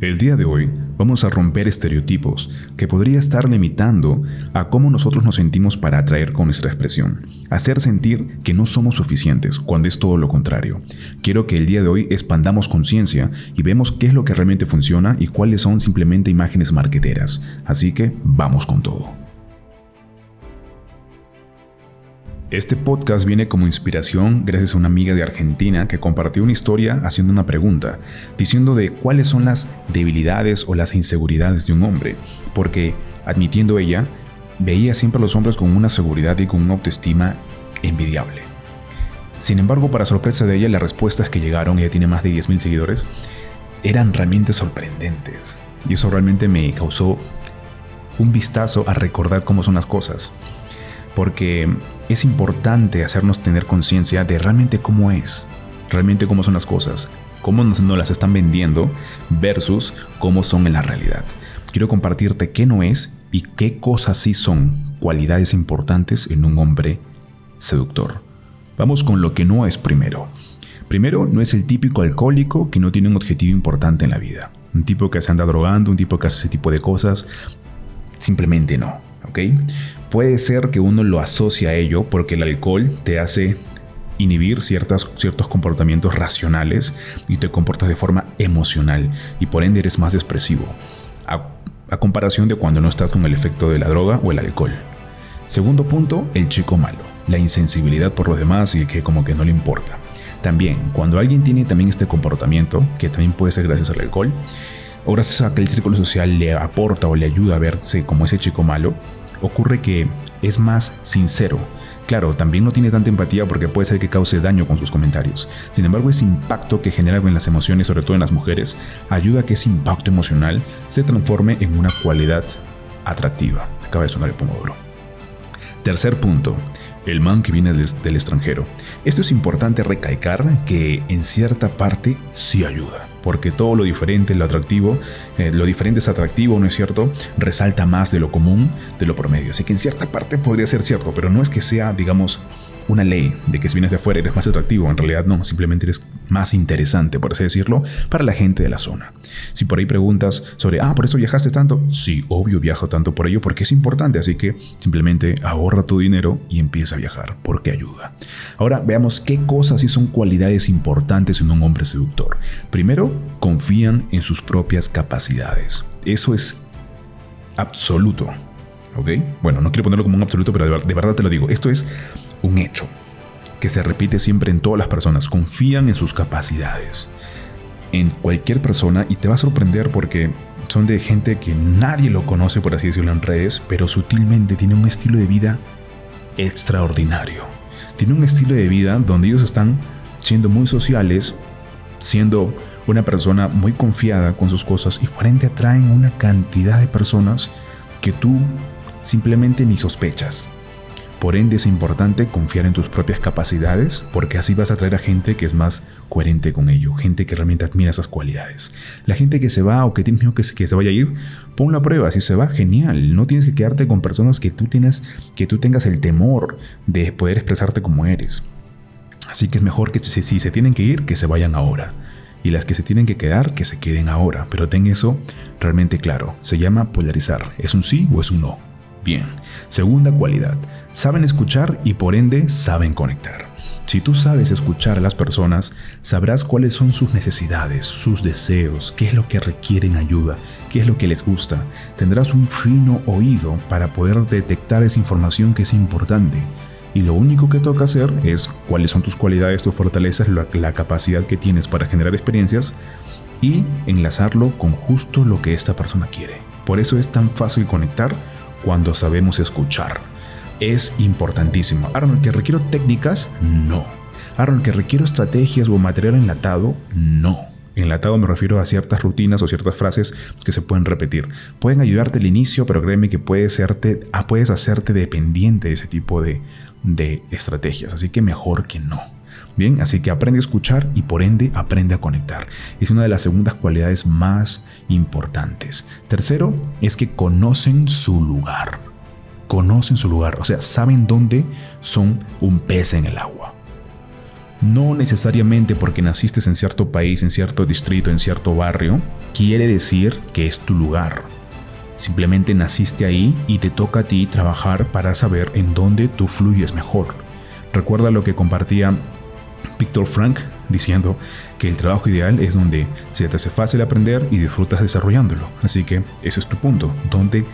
El día de hoy vamos a romper estereotipos que podría estar limitando a cómo nosotros nos sentimos para atraer con nuestra expresión. Hacer sentir que no somos suficientes cuando es todo lo contrario. Quiero que el día de hoy expandamos conciencia y vemos qué es lo que realmente funciona y cuáles son simplemente imágenes marqueteras. Así que vamos con todo. Este podcast viene como inspiración gracias a una amiga de Argentina que compartió una historia haciendo una pregunta, diciendo de cuáles son las debilidades o las inseguridades de un hombre, porque, admitiendo ella, veía siempre a los hombres con una seguridad y con una autoestima envidiable. Sin embargo, para sorpresa de ella, las respuestas que llegaron, ella tiene más de 10.000 seguidores, eran realmente sorprendentes. Y eso realmente me causó un vistazo a recordar cómo son las cosas porque es importante hacernos tener conciencia de realmente cómo es, realmente cómo son las cosas, cómo nos, las están vendiendo versus cómo son en la realidad. Quiero compartirte qué no es y qué cosas sí son cualidades importantes en un hombre seductor. Vamos con lo que no es primero. Primero, no es el típico alcohólico que no tiene un objetivo importante en la vida. Un tipo que se anda drogando, un tipo que hace ese tipo de cosas. Simplemente no, ¿ok? Puede ser que uno lo asocie a ello porque el alcohol te hace inhibir ciertos comportamientos racionales y te comportas de forma emocional y por ende eres más expresivo, a, a comparación de cuando no estás con el efecto de la droga o el alcohol. Segundo punto, el chico malo, la insensibilidad por los demás y que como que no le importa. También, cuando alguien tiene también este comportamiento, que también puede ser gracias al alcohol, o gracias a que el círculo social le aporta o le ayuda a verse como ese chico malo, ocurre que es más sincero. Claro, también no tiene tanta empatía porque puede ser que cause daño con sus comentarios. Sin embargo, ese impacto que genera en las emociones, sobre todo en las mujeres, ayuda a que ese impacto emocional se transforme en una cualidad atractiva. Acaba de sonar el pomodoro. Tercer punto, el man que viene del extranjero. Esto es importante recalcar que en cierta parte sí ayuda porque todo lo diferente, lo atractivo, eh, lo diferente es atractivo, ¿no es cierto? Resalta más de lo común, de lo promedio. Así que en cierta parte podría ser cierto, pero no es que sea, digamos, una ley de que si vienes de afuera eres más atractivo. En realidad no, simplemente eres más interesante, por así decirlo, para la gente de la zona. Si por ahí preguntas sobre, ah, ¿por eso viajaste tanto? Sí, obvio viajo tanto por ello porque es importante, así que simplemente ahorra tu dinero y empieza a viajar, porque ayuda. Ahora veamos qué cosas sí son cualidades importantes en un hombre seductor. Primero, confían en sus propias capacidades. Eso es absoluto. ¿Ok? Bueno, no quiero ponerlo como un absoluto, pero de verdad te lo digo. Esto es un hecho que se repite siempre en todas las personas. Confían en sus capacidades. En cualquier persona y te va a sorprender porque son de gente que nadie lo conoce, por así decirlo, en redes, pero sutilmente tiene un estilo de vida extraordinario. Tiene un estilo de vida donde ellos están siendo muy sociales, siendo una persona muy confiada con sus cosas y por ende atraen una cantidad de personas que tú simplemente ni sospechas. Por ende es importante confiar en tus propias capacidades porque así vas a atraer a gente que es más coherente con ello, gente que realmente admira esas cualidades. La gente que se va o que tienes miedo que, que se vaya a ir, pon la prueba, si se va, genial. No tienes que quedarte con personas que tú, tienes, que tú tengas el temor de poder expresarte como eres. Así que es mejor que si, si se tienen que ir, que se vayan ahora. Y las que se tienen que quedar, que se queden ahora. Pero ten eso realmente claro. Se llama polarizar. ¿Es un sí o es un no? Bien. Segunda cualidad. Saben escuchar y por ende saben conectar. Si tú sabes escuchar a las personas, sabrás cuáles son sus necesidades, sus deseos, qué es lo que requieren ayuda, qué es lo que les gusta. Tendrás un fino oído para poder detectar esa información que es importante. Y lo único que toca hacer es cuáles son tus cualidades, tus fortalezas, la, capacidad que tienes para generar experiencias y enlazarlo con justo lo que esta persona quiere. Por eso es tan fácil conectar cuando sabemos escuchar. Es importantísimo. Aaron, ¿que requiero técnicas? No. Aaron, ¿que requiero estrategias o material enlatado? No. Enlatado me refiero a ciertas rutinas o ciertas frases que se pueden repetir. Pueden ayudarte al inicio, pero créeme que ah, puedes hacerte dependiente de ese tipo de, de estrategias. Así que mejor que no. Bien, así que aprende a escuchar y por ende aprende a conectar. Es una de las segundas cualidades más importantes. Tercero, es que conocen su lugar. Conocen su lugar, o sea, saben dónde son un pez en el agua. No necesariamente porque naciste en cierto país, en cierto distrito, en cierto barrio, quiere decir que es tu lugar. Simplemente naciste ahí y te toca a ti trabajar para saber en dónde tú fluyes mejor. Recuerda lo que compartía Víctor Frank diciendo que el trabajo ideal es donde se te hace fácil aprender y disfrutas desarrollándolo. Así que ese es tu punto, donde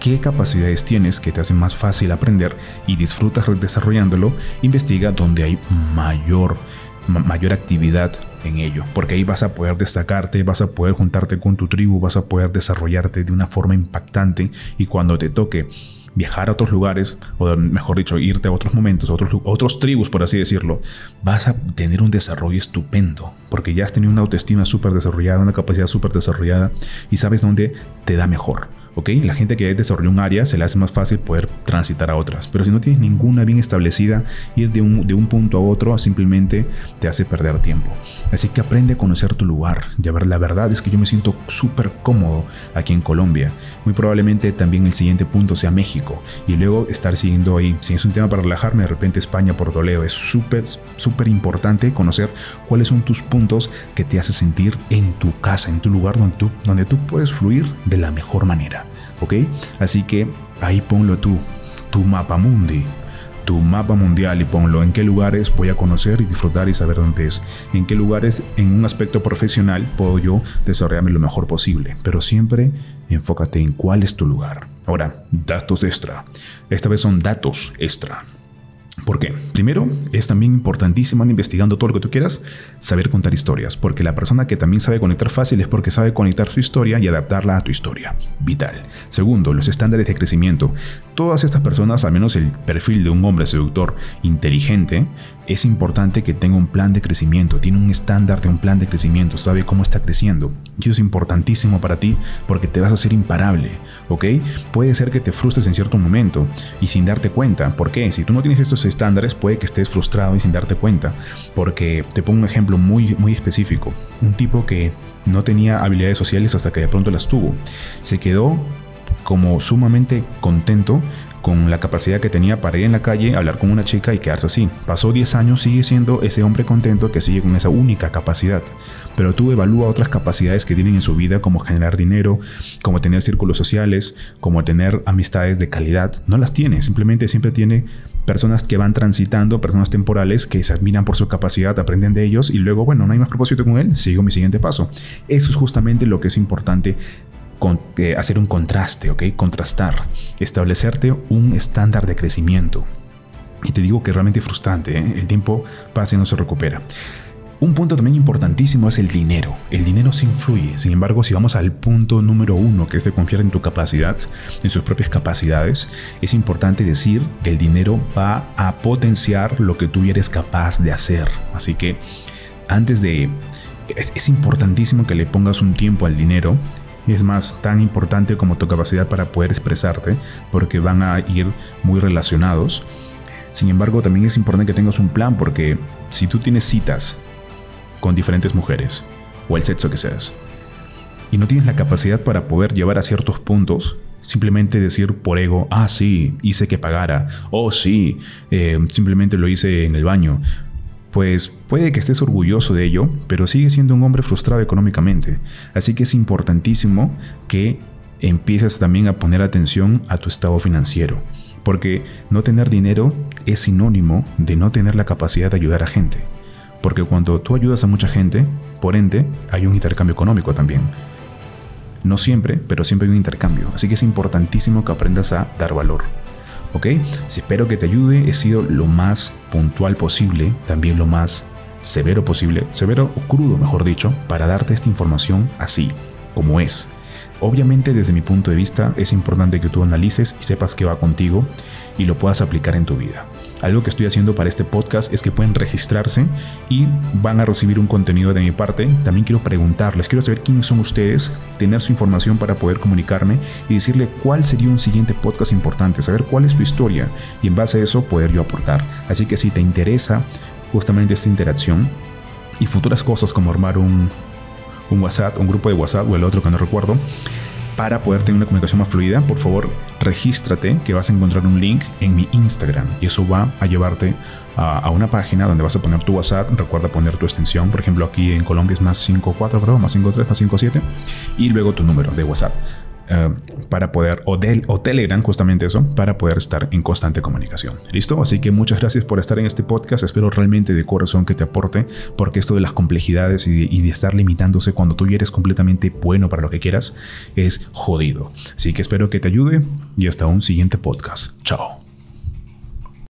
qué capacidades tienes que te hacen más fácil aprender y disfrutas desarrollándolo, investiga donde hay mayor mayor actividad en ello, porque ahí vas a poder destacarte, vas a poder juntarte con tu tribu, vas a poder desarrollarte de una forma impactante y cuando te toque viajar a otros lugares, o mejor dicho, irte a otros momentos, a otros, otros tribus, por así decirlo, vas a tener un desarrollo estupendo, porque ya has tenido una autoestima súper desarrollada, una capacidad súper desarrollada y sabes dónde te da mejor. ¿Ok? La gente que desarrolla un área se le hace más fácil poder transitar a otras, pero si no tienes ninguna bien establecida, ir de un, de un punto a otro simplemente te hace perder tiempo. Así que aprende a conocer tu lugar. Ya ver, la verdad es que yo me siento súper cómodo aquí en Colombia. Muy probablemente también el siguiente punto sea México y luego estar siguiendo ahí. Si es un tema para relajarme, de repente España por Toledo. Es súper, súper importante conocer cuáles son tus puntos que te hacen sentir en tu casa, en tu lugar donde tú, donde tú puedes fluir de la mejor manera. ¿Ok? Así que ahí ponlo tú, tu mapa mundi, tu mapa mundial y ponlo en qué lugares voy a conocer y disfrutar y saber dónde es. En qué lugares en un aspecto profesional puedo yo desarrollarme lo mejor posible. Pero siempre enfócate en cuál es tu lugar. Ahora, datos extra. Esta vez son datos extra. ¿Por qué? Primero, es también importantísimo investigando todo lo que tú quieras, saber contar historias, porque la persona que también sabe conectar fácil es porque sabe conectar su historia y adaptarla a tu historia. Vital. Segundo, los estándares de crecimiento. Todas estas personas, al menos el perfil de un hombre seductor inteligente, es importante que tenga un plan de crecimiento, tiene un estándar de un plan de crecimiento, sabe cómo está creciendo. Y eso es importantísimo para ti porque te vas a hacer imparable, ¿ok? Puede ser que te frustres en cierto momento y sin darte cuenta. ¿Por qué? Si tú no tienes estos estándares, puede que estés frustrado y sin darte cuenta. Porque te pongo un ejemplo muy, muy específico. Un tipo que no tenía habilidades sociales hasta que de pronto las tuvo. Se quedó como sumamente contento con la capacidad que tenía para ir en la calle, hablar con una chica y quedarse así. Pasó 10 años, sigue siendo ese hombre contento que sigue con esa única capacidad. Pero tú evalúa otras capacidades que tienen en su vida, como generar dinero, como tener círculos sociales, como tener amistades de calidad. No las tiene, simplemente siempre tiene personas que van transitando, personas temporales que se admiran por su capacidad, aprenden de ellos y luego, bueno, no hay más propósito con él, sigo mi siguiente paso. Eso es justamente lo que es importante eh, hacer un contraste, ¿ok? Contrastar, establecerte un estándar de crecimiento. Y te digo que es realmente frustrante, ¿eh? el tiempo pasa y no se recupera. Un punto también importantísimo es el dinero. El dinero se influye. Sin embargo, si vamos al punto número uno, que es de confiar en tu capacidad, en sus propias capacidades, es importante decir que el dinero va a potenciar lo que tú eres capaz de hacer. Así que antes de... es importantísimo que le pongas un tiempo al dinero es más tan importante como tu capacidad para poder expresarte, porque van a ir muy relacionados. Sin embargo, también es importante que tengas un plan, porque si tú tienes citas con diferentes mujeres, o el sexo que seas, y no tienes la capacidad para poder llevar a ciertos puntos, simplemente decir por ego, ah, sí, hice que pagara, oh, sí, eh, simplemente lo hice en el baño, pues puede que estés orgulloso de ello, pero sigue siendo un hombre frustrado económicamente. Así que es importantísimo que empieces también a poner atención a tu estado financiero, porque no tener dinero es sinónimo de no tener la capacidad de ayudar a gente. Porque cuando tú ayudas a mucha gente, por ende, hay un intercambio económico también. No siempre, pero siempre hay un intercambio. Así que es importantísimo que aprendas a dar valor. ¿ok? espero que te ayude, he sido lo más puntual posible, también lo más severo posible, severo o crudo, mejor dicho, para darte esta información así, como es. Obviamente desde mi punto de vista es importante que tú analices y sepas qué va contigo y lo puedas aplicar en tu vida. Algo que estoy haciendo para este podcast es que pueden registrarse y van a recibir un contenido de mi parte. También quiero preguntarles, quiero saber quiénes son ustedes, tener su información para poder comunicarme y decirle cuál sería un siguiente podcast importante, saber cuál es tu historia y en base a eso poder yo aportar. Así que si te interesa justamente esta interacción y futuras cosas como armar un, un WhatsApp, un grupo de WhatsApp o el otro que no recuerdo, para poder tener una comunicación más fluida, por favor, regístrate que vas a encontrar un link en mi Instagram y eso va a llevarte a, una página donde vas a poner tu WhatsApp. Recuerda poner tu extensión. Por ejemplo, aquí en Colombia es más 54, creo, más 53, más 57 y luego tu número de WhatsApp. Eh, para poder, o, o Telegram, justamente eso, para poder estar en constante comunicación. ¿Listo? Así que muchas gracias por estar en este podcast. Espero realmente de corazón que te aporte, porque esto de las complejidades y de, estar limitándose cuando tú eres completamente bueno para lo que quieras es jodido. Así que espero que te ayude y hasta un siguiente podcast. Chao.